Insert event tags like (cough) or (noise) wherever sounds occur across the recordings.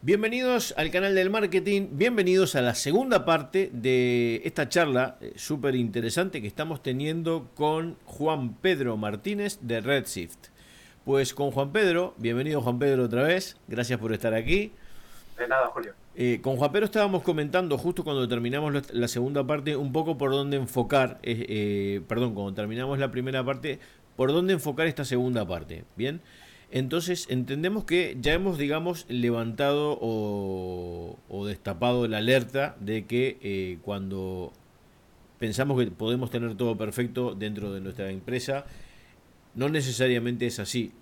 Bienvenidos al canal del marketing, bienvenidos a la segunda parte de esta charla eh, súper interesante que estamos teniendo con Juan Pedro Martínez de Redshift. Pues con Juan Pedro, bienvenido Juan Pedro otra vez, gracias por estar aquí. De nada, Julio. Eh, con Juan Pedro estábamos comentando justo cuando terminamos la segunda parte un poco por dónde enfocar, eh, perdón, cuando terminamos la primera parte, por dónde enfocar esta segunda parte, ¿bien? Entonces entendemos que ya hemos, digamos, levantado o, destapado la alerta de que eh, cuando pensamos que podemos tener todo perfecto dentro de nuestra empresa, no necesariamente es así.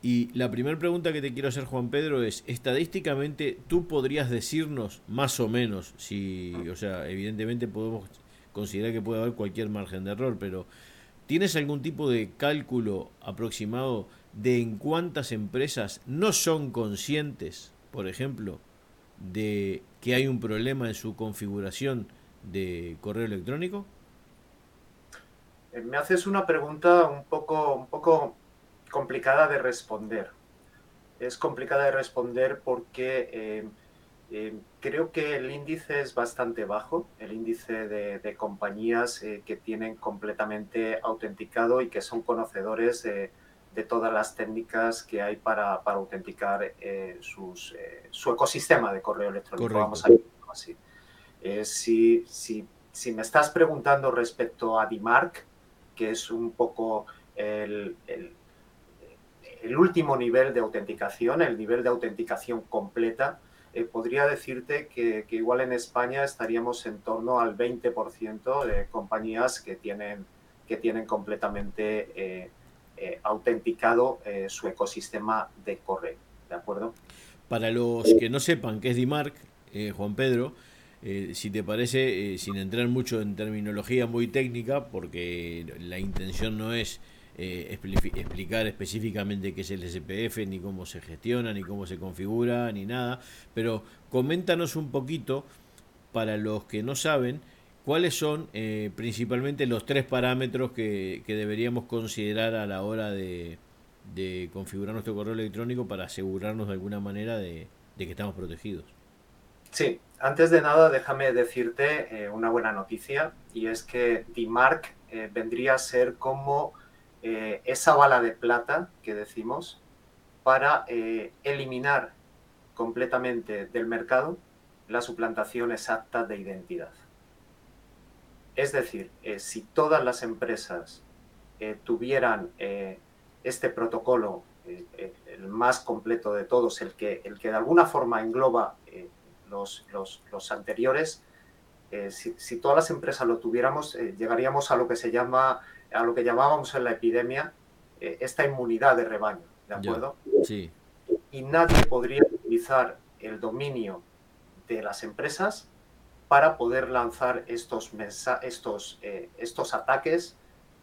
Y la primera pregunta que te quiero hacer, Juan Pedro, es, estadísticamente, ¿tú podrías decirnos más o menos, si, o sea, evidentemente podemos considerar que puede haber cualquier margen de error, pero ¿tienes algún tipo de cálculo aproximado de en cuántas empresas no son conscientes, por ejemplo, de que hay un problema en su configuración de correo electrónico? Eh, me haces una pregunta un poco, un poco complicada de responder. Es complicada de responder porque eh, eh, creo que el índice es bastante bajo, el índice de, compañías que tienen completamente autenticado y que son conocedores de de todas las técnicas que hay para, para autenticar eh, sus, eh, su ecosistema de correo electrónico, vamos a decirlo así. Eh, si, si, si, me estás preguntando respecto a DMARC, que es un poco el, el, el último nivel de autenticación, el nivel de autenticación completa, podría decirte que, que, igual en España estaríamos en torno al 20% de compañías que tienen, que tienen completamente eh, autenticado eh, su ecosistema de correo. ¿De acuerdo? Para los que no sepan qué es DMARC, eh, Juan Pedro, si te parece, sin entrar mucho en terminología muy técnica, porque la intención no es explicar específicamente qué es el SPF, ni cómo se gestiona, ni cómo se configura, ni nada, pero coméntanos un poquito, para los que no saben, ¿Cuáles son eh, principalmente los tres parámetros que, deberíamos considerar a la hora de, configurar nuestro correo electrónico para asegurarnos de alguna manera de, que estamos protegidos? Sí, antes de nada déjame decirte eh, una buena noticia y es que DMARC eh, vendría a ser como esa bala de plata que decimos para eliminar completamente del mercado la suplantación exacta de identidad. Es decir, eh, si todas las empresas eh, tuvieran eh, este protocolo, el más completo de todos, el que, el que de alguna forma engloba los, los, anteriores, si, todas las empresas lo tuviéramos, llegaríamos a lo que se llama, a lo que llamábamos en la epidemia, esta inmunidad de rebaño, ¿de acuerdo? sí. Y nadie podría utilizar el dominio de las empresas para poder lanzar estos, estos, eh, estos ataques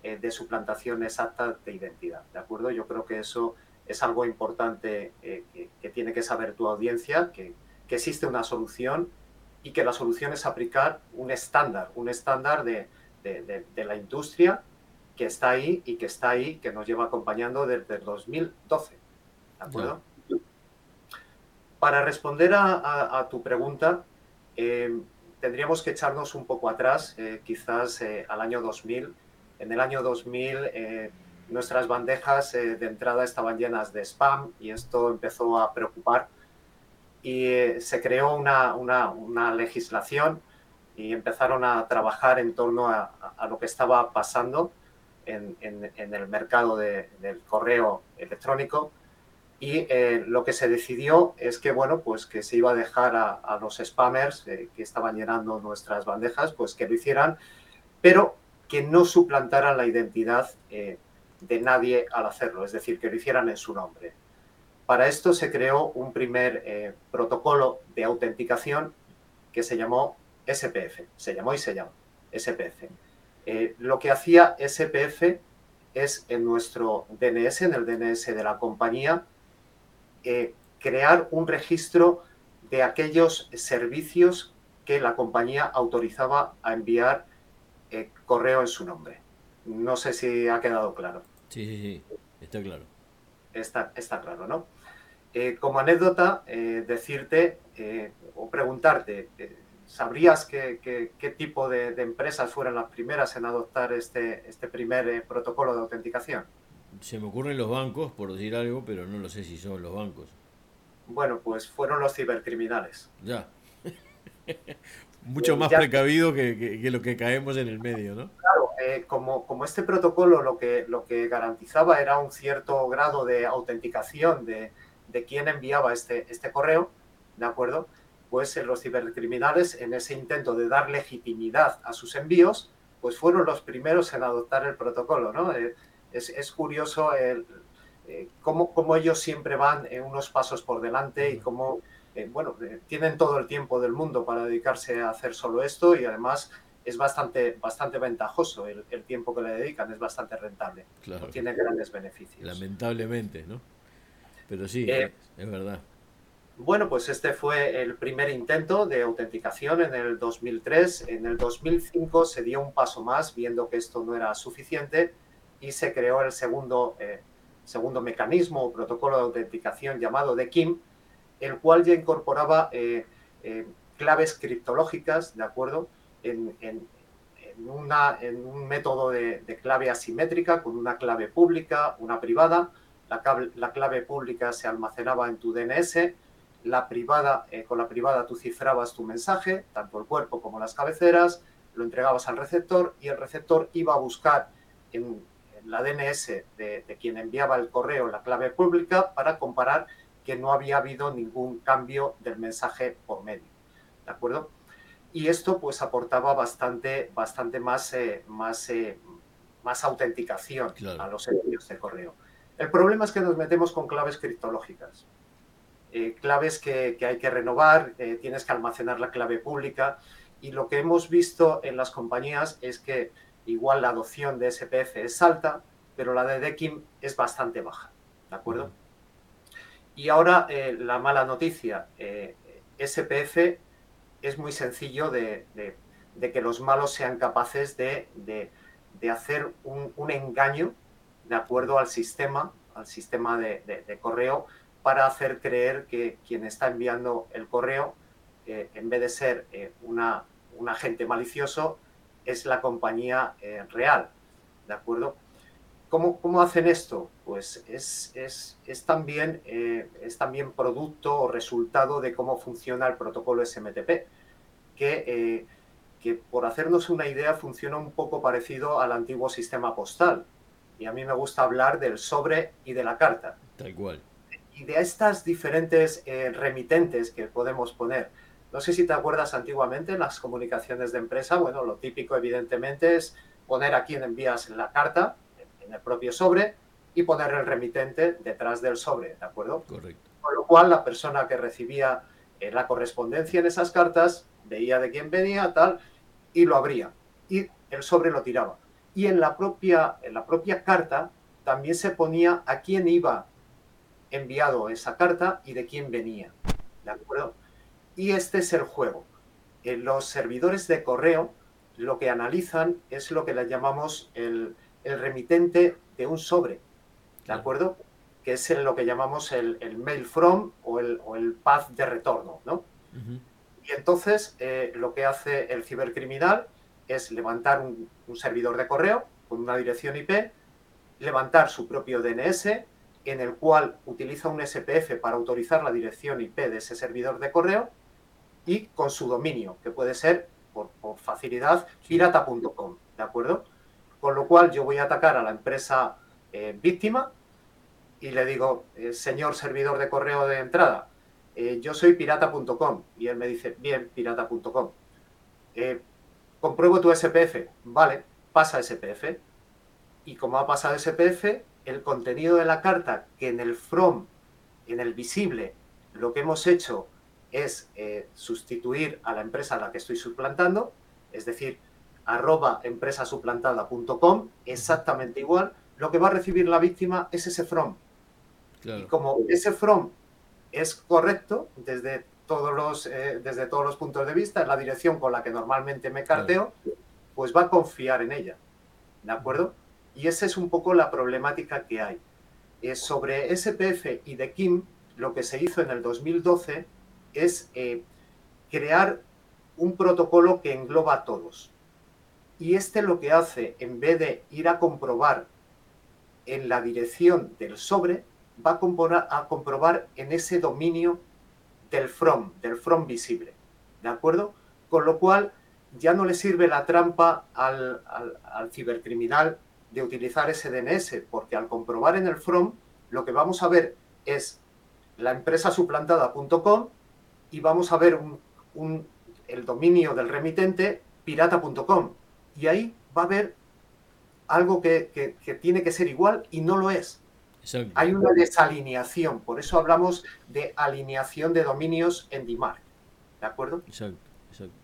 eh, de suplantación exacta de identidad. ¿De acuerdo? Yo creo que eso es algo importante eh, que, tiene que saber tu audiencia, que, existe una solución y que la solución es aplicar un estándar, un estándar de, la industria que está ahí y que está ahí, que nos lleva acompañando desde el 2012. ¿De acuerdo? Para responder a, tu pregunta, tendríamos que echarnos un poco atrás, eh, quizás eh, al año 2000. En el año 2000 eh, nuestras bandejas de entrada estaban llenas de spam y esto empezó a preocupar y se creó una, una, legislación y empezaron a trabajar en torno a, lo que estaba pasando en, el mercado de, del correo electrónico y eh, lo que se decidió es que, bueno, pues que se iba a dejar a, los spammers eh, que estaban llenando nuestras bandejas, pues que lo hicieran, pero que no suplantaran la identidad eh, de nadie al hacerlo, es decir, que lo hicieran en su nombre. Para esto se creó un primer protocolo de autenticación que se llamó SPF, se llamó y se llama SPF. lo que hacía SPF es en nuestro DNS, en el DNS de la compañía, eh, crear un registro de aquellos servicios que la compañía autorizaba a enviar eh, correo en su nombre. No sé si ha quedado claro. Sí, sí, sí, está claro. Está, está claro, ¿no? Eh, como anécdota, eh, decirte o preguntarte, ¿sabrías qué, tipo de, empresas fueron las primeras en adoptar este, este primer protocolo de autenticación? Se me ocurren los bancos, por decir algo, pero no lo sé si son los bancos. Bueno, pues fueron los cibercriminales. Ya. (laughs) Mucho más precavido que, lo que caemos en el medio, ¿no? Claro, eh, como, como, este protocolo lo que, lo que garantizaba era un cierto grado de autenticación de, de quién enviaba este, este correo, ¿de acuerdo? Pues los cibercriminales, en ese intento de dar legitimidad a sus envíos, pues fueron los primeros en adoptar el protocolo, ¿no? Eh, es, es, curioso el, eh, cómo, cómo, ellos siempre van unos pasos por delante y cómo eh, bueno, eh, tienen todo el tiempo del mundo para dedicarse a hacer solo esto y además es bastante, bastante ventajoso el, tiempo que le dedican, es bastante rentable, tiene grandes beneficios. Lamentablemente, ¿no? Pero sí, eh, es verdad. Bueno, pues este fue el primer intento de autenticación en el 2003. En el 2005 se dio un paso más, viendo que esto no era suficiente, y se creó el segundo, segundo mecanismo o protocolo de autenticación llamado DKIM, el cual ya incorporaba eh, eh, claves criptológicas, ¿de acuerdo? En, una, en un método de, clave asimétrica con una clave pública, una privada. La, la, clave pública se almacenaba en tu DNS, la privada, eh, con la privada tú cifrabas tu mensaje, tanto el cuerpo como las cabeceras, lo entregabas al receptor y el receptor iba a buscar en, la DNS de, de, quien enviaba el correo la clave pública para comparar que no había habido ningún cambio del mensaje por medio. ¿De acuerdo? Y esto pues aportaba bastante, bastante más, eh, más, eh, más autenticación a los envíos de correo. El problema es que nos metemos con claves criptológicas. Eh, claves que, que, hay que renovar, tienes que almacenar la clave pública y lo que hemos visto en las compañías es que igual la adopción de SPF es alta, pero la de DECIM es bastante baja. ¿De acuerdo? Y ahora eh, la mala noticia, eh, SPF es muy sencillo de, que los malos sean capaces de, hacer un, engaño de acuerdo al sistema, al sistema de, correo, para hacer creer que quien está enviando el correo, eh, en vez de ser una, un agente malicioso, es la compañía real. ¿De acuerdo? ¿Cómo, hacen esto? Pues es, también, eh, es también producto o resultado de cómo funciona el protocolo SMTP, que, eh, que por hacernos una idea funciona un poco parecido al antiguo sistema postal. Y a mí me gusta hablar del sobre y de la carta. Tal cual. Y de estas diferentes eh, remitentes que podemos poner. No sé si te acuerdas antiguamente en las comunicaciones de empresa, bueno, lo típico evidentemente es poner a quien envías la carta, en el propio sobre y poner el remitente detrás del sobre, ¿de acuerdo? Correcto. Con lo cual, la persona que recibía eh, la correspondencia en esas cartas veía de quién venía, tal, y lo abría. Y el sobre lo tiraba. Y en la propia, en la propia carta también se ponía a quién iba enviado esa carta y de quién venía. ¿De acuerdo? Y este es el juego. En los servidores de correo lo que analizan es lo que le llamamos el, el remitente de un sobre, ¿de acuerdo? Que es lo que llamamos el, mail from o el, o el, path de retorno, ¿no? Y entonces eh, lo que hace el cibercriminal es levantar un, servidor de correo con una dirección IP, levantar su propio DNS, en el cual utiliza un SPF para autorizar la dirección IP de ese servidor de correo y con su dominio, que puede ser, por, facilidad, pirata.com, ¿de acuerdo? Con lo cual yo voy a atacar a la empresa eh, víctima y le digo, eh, señor servidor de correo de entrada, eh, yo soy pirata.com. Y él me dice, bien, pirata.com. compruebo tu SPF. Vale, pasa SPF. Y como ha pasado SPF, el contenido de la carta, que en el from, en el visible, lo que hemos hecho es sustituir a la empresa a la que estoy suplantando, es decir, arroba empresasuplantada.com, exactamente igual, lo que va a recibir la víctima es ese from. Y como ese from es correcto desde todos los, eh, desde todos los puntos de vista, es la dirección con la que normalmente me carteo, pues va a confiar en ella. ¿De acuerdo? Y esa es un poco la problemática que hay. sobre SPF y de Kim, lo que se hizo en el 2012 es eh, crear un protocolo que engloba a todos. Y este lo que hace, en vez de ir a comprobar en la dirección del sobre, va a, a comprobar en ese dominio del from, del from visible. ¿De acuerdo? Con lo cual ya no le sirve la trampa al, al cibercriminal de utilizar ese DNS, porque al comprobar en el from, lo que vamos a ver es la empresa suplantada.com y vamos a ver un, el dominio del remitente pirata.com. Y ahí va a haber algo que, tiene que ser igual y no lo es. Hay una desalineación, por eso hablamos de alineación de dominios en DMARC. ¿De acuerdo? Exacto, exacto.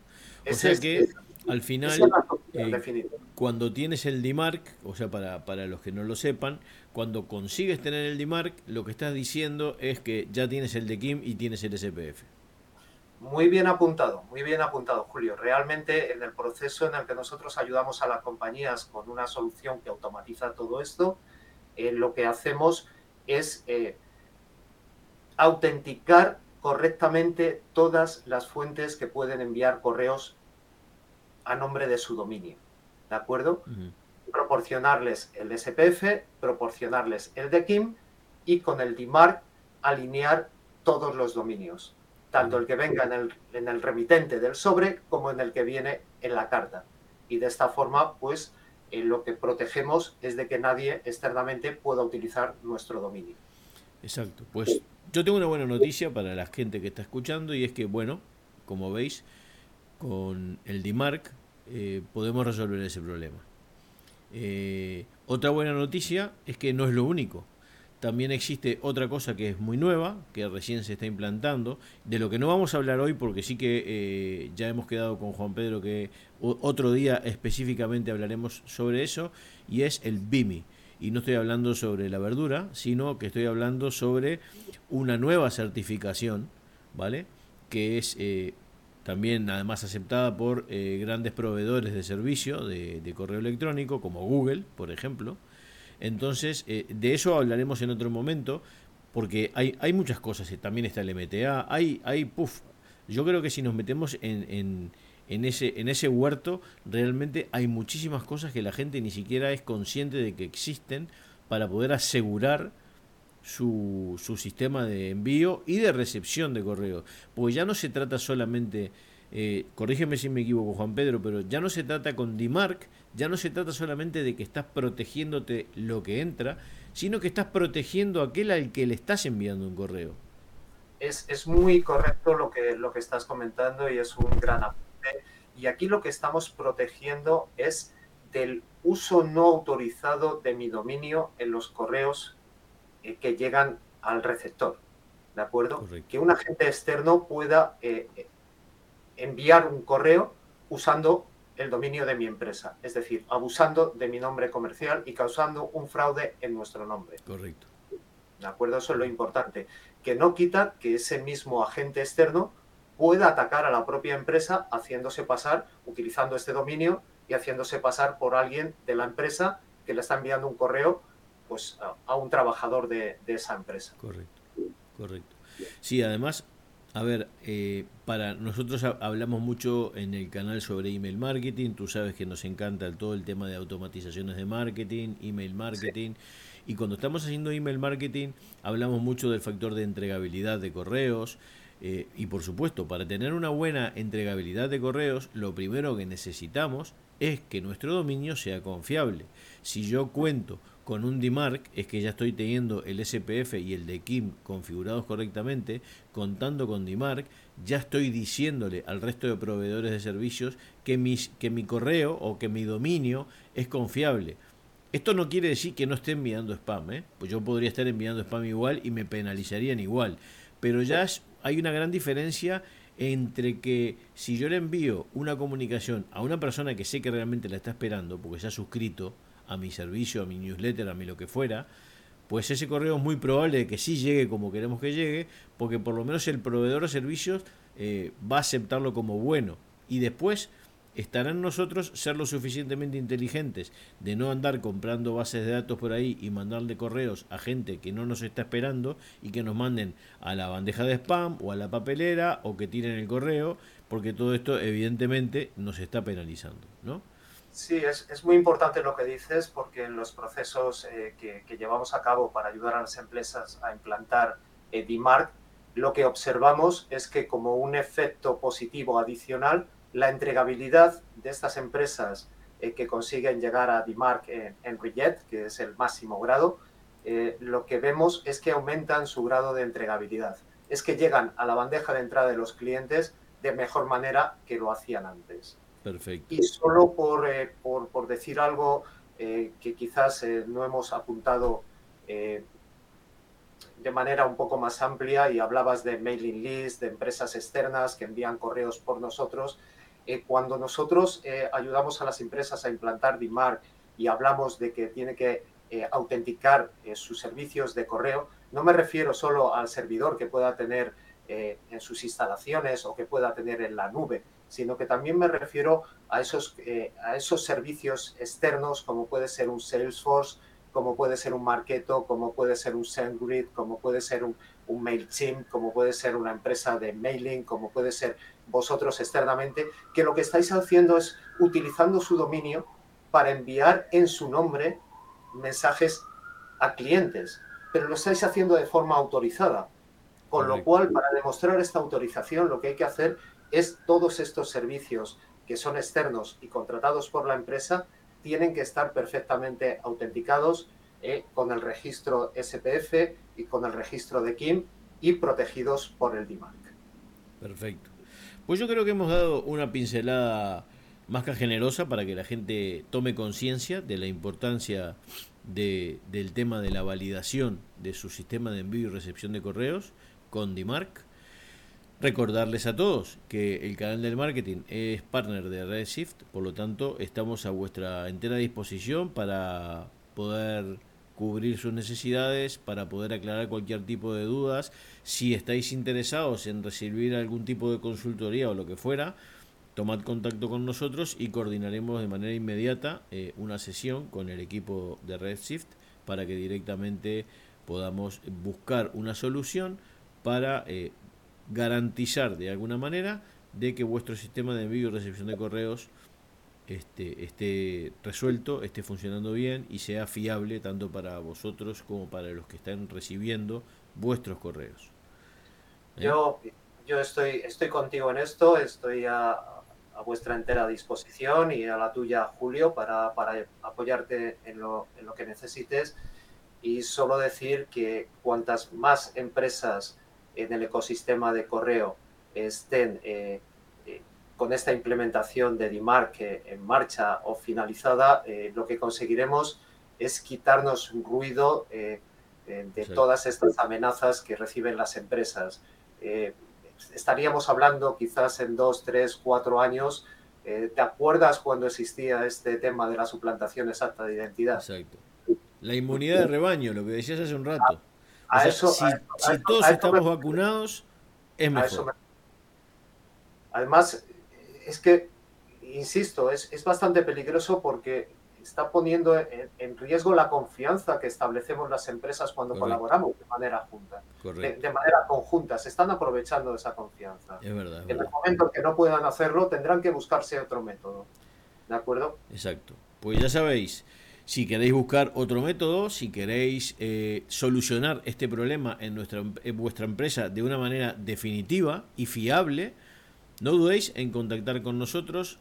O sea que al final, eh, cuando tienes el DMARC, o sea, para, para los que no lo sepan, cuando consigues tener el DMARC, lo que estás diciendo es que ya tienes el de Kim y tienes el SPF. Muy bien apuntado, muy bien apuntado, Julio. Realmente en el proceso en el que nosotros ayudamos a las compañías con una solución que automatiza todo esto, eh, lo que hacemos es eh, autenticar correctamente todas las fuentes que pueden enviar correos a nombre de su dominio. ¿De acuerdo? Proporcionarles el SPF, proporcionarles el DKIM y con el DMARC alinear todos los dominios tanto el que venga en el, en el remitente del sobre como en el que viene en la carta. Y de esta forma, pues eh, lo que protegemos es de que nadie externamente pueda utilizar nuestro dominio. Exacto, pues yo tengo una buena noticia para la gente que está escuchando y es que, bueno, como veis, con el DMARC eh, podemos resolver ese problema. Eh, otra buena noticia es que no es lo único. También existe otra cosa que es muy nueva, que recién se está implantando, de lo que no vamos a hablar hoy porque sí que eh, ya hemos quedado con Juan Pedro que otro día específicamente hablaremos sobre eso, y es el BIMI. Y no estoy hablando sobre la verdura, sino que estoy hablando sobre una nueva certificación, ¿vale? Que es eh, también además aceptada por eh, grandes proveedores de servicio de correo electrónico, como Google, por ejemplo, entonces, eh, de eso hablaremos en otro momento, porque hay, hay muchas cosas. Eh, también está el MTA, hay, hay, puff. Yo creo que si nos metemos en, en, en, ese, en ese huerto, realmente hay muchísimas cosas que la gente ni siquiera es consciente de que existen para poder asegurar su, su sistema de envío y de recepción de correo. Porque ya no se trata solamente eh, corrígeme si me equivoco Juan Pedro, pero ya no se trata con DMARC, ya no se trata solamente de que estás protegiéndote lo que entra, sino que estás protegiendo a aquel al que le estás enviando un correo. Es, es muy correcto lo que, lo que estás comentando y es un gran apunte. Y aquí lo que estamos protegiendo es del uso no autorizado de mi dominio en los correos eh, que llegan al receptor. ¿De acuerdo? Que un agente externo pueda eh, enviar un correo usando el dominio de mi empresa, es decir, abusando de mi nombre comercial y causando un fraude en nuestro nombre. Correcto. ¿De acuerdo? Eso es lo importante. Que no quita que ese mismo agente externo pueda atacar a la propia empresa haciéndose pasar, utilizando este dominio y haciéndose pasar por alguien de la empresa que le está enviando un correo pues, a, un trabajador de, de esa empresa. Correcto, correcto. Sí, además a ver, eh, para nosotros hablamos mucho en el canal sobre email marketing. Tú sabes que nos encanta todo el tema de automatizaciones de marketing, email marketing. Y cuando estamos haciendo email marketing, hablamos mucho del factor de entregabilidad de correos. Eh, y por supuesto, para tener una buena entregabilidad de correos, lo primero que necesitamos es que nuestro dominio sea confiable. Si yo cuento con un DMARC es que ya estoy teniendo el SPF y el de Kim configurados correctamente, contando con DMARC, ya estoy diciéndole al resto de proveedores de servicios que, mis, que mi correo o que mi dominio es confiable. Esto no quiere decir que no esté enviando spam, ¿eh? pues yo podría estar enviando spam igual y me penalizarían igual, pero ya hay una gran diferencia entre que si yo le envío una comunicación a una persona que sé que realmente la está esperando, porque se ha suscrito, a mi servicio, a mi newsletter, a mi lo que fuera, pues ese correo es muy probable que sí llegue como queremos que llegue, porque por lo menos el proveedor de servicios eh, va a aceptarlo como bueno. Y después, estarán nosotros ser lo suficientemente inteligentes de no andar comprando bases de datos por ahí y mandarle correos a gente que no nos está esperando y que nos manden a la bandeja de spam o a la papelera o que tiren el correo, porque todo esto evidentemente nos está penalizando, ¿no? Sí, es, es muy importante lo que dices porque en los procesos eh, que, que, llevamos a cabo para ayudar a las empresas a implantar eh, DMARC, lo que observamos es que como un efecto positivo adicional, la entregabilidad de estas empresas eh, que consiguen llegar a DMARC en, en que es el máximo grado, eh, lo que vemos es que aumentan su grado de entregabilidad. Es que llegan a la bandeja de entrada de los clientes de mejor manera que lo hacían antes. Perfecto. Y solo por, eh, por, por decir algo que quizás no hemos apuntado de manera un poco más amplia y hablabas de mailing list, de empresas externas que envían correos por nosotros. Eh, cuando nosotros eh, ayudamos a las empresas a implantar DMARC y hablamos de que tiene que eh, autenticar sus servicios de correo, no me refiero solo al servidor que pueda tener en sus instalaciones o que pueda tener en la nube, sino que también me refiero a esos, a esos servicios externos como puede ser un Salesforce, como puede ser un Marketo, como puede ser un SendGrid, como puede ser un, un MailChimp, como puede ser una empresa de mailing, como puede ser vosotros externamente, que lo que estáis haciendo es utilizando su dominio para enviar en su nombre mensajes a clientes, pero lo estáis haciendo de forma autorizada. Con lo cual, para demostrar esta autorización, lo que hay que hacer es todos estos servicios que son externos y contratados por la empresa, tienen que estar perfectamente autenticados eh, con el registro SPF y con el registro de KIM y protegidos por el DMARC. Perfecto. Pues yo creo que hemos dado una pincelada más que generosa para que la gente tome conciencia de la importancia de, del tema de la validación de su sistema de envío y recepción de correos con DMARC. Recordarles a todos que el canal del marketing es partner de Redshift, por lo tanto estamos a vuestra entera disposición para poder cubrir sus necesidades, para poder aclarar cualquier tipo de dudas. Si estáis interesados en recibir algún tipo de consultoría o lo que fuera, tomad contacto con nosotros y coordinaremos de manera inmediata eh, una sesión con el equipo de Redshift para que directamente podamos buscar una solución para eh, garantizar de alguna manera de que vuestro sistema de envío y recepción de correos este, esté resuelto, esté funcionando bien y sea fiable tanto para vosotros como para los que están recibiendo vuestros correos. ¿Eh? Yo, yo estoy, estoy contigo en esto, estoy a, vuestra entera disposición y a la tuya, Julio, para, para apoyarte en lo, en lo que necesites. Y solo decir que cuantas más empresas en el ecosistema de correo estén eh, con esta implementación de DMARC en marcha o finalizada, eh, lo que conseguiremos es quitarnos ruido eh, de sí. todas estas amenazas que reciben las empresas. Eh, estaríamos hablando quizás en dos, tres, cuatro años. ¿Te acuerdas cuando existía este tema de la suplantación exacta de identidad? Exacto. La inmunidad de rebaño, lo que decías hace un rato. A, a o sea, eso, si, a, si a, todos estamos vacunados, es mejor. Me... Además, es que, insisto, es, es, bastante peligroso porque está poniendo en, en, riesgo la confianza que establecemos las empresas cuando Correcto. colaboramos de manera junta, de, de, manera conjunta. Se están aprovechando de esa confianza. Es verdad, en el momento en que no puedan hacerlo, tendrán que buscarse otro método. ¿De acuerdo? Exacto. Pues ya sabéis, si queréis buscar otro método, si queréis eh, solucionar este problema en, nuestra, en vuestra empresa de una manera definitiva y fiable, no dudéis en contactar con nosotros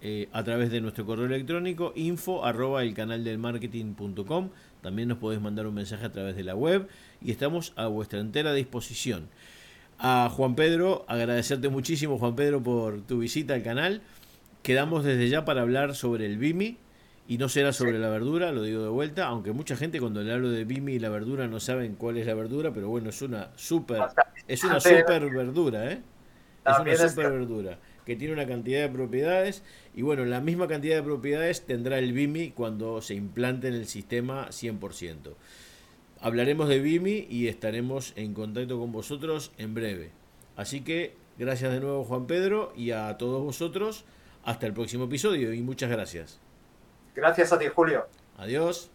eh, a través de nuestro correo electrónico info arroba el canal del marketing.com. También nos podéis mandar un mensaje a través de la web y estamos a vuestra entera disposición. A Juan Pedro, agradecerte muchísimo Juan Pedro por tu visita al canal. Quedamos desde ya para hablar sobre el BIMI, y no será sobre sí. la verdura, lo digo de vuelta, aunque mucha gente cuando le hablo de bimi y la verdura no saben cuál es la verdura, pero bueno, es una super es una super verdura, ¿eh? Es una super verdura que tiene una cantidad de propiedades y bueno, la misma cantidad de propiedades tendrá el BIMI cuando se implante en el sistema 100%. Hablaremos de BIMI y estaremos en contacto con vosotros en breve. Así que gracias de nuevo Juan Pedro y a todos vosotros hasta el próximo episodio y muchas gracias. Gracias a ti, Julio. Adiós.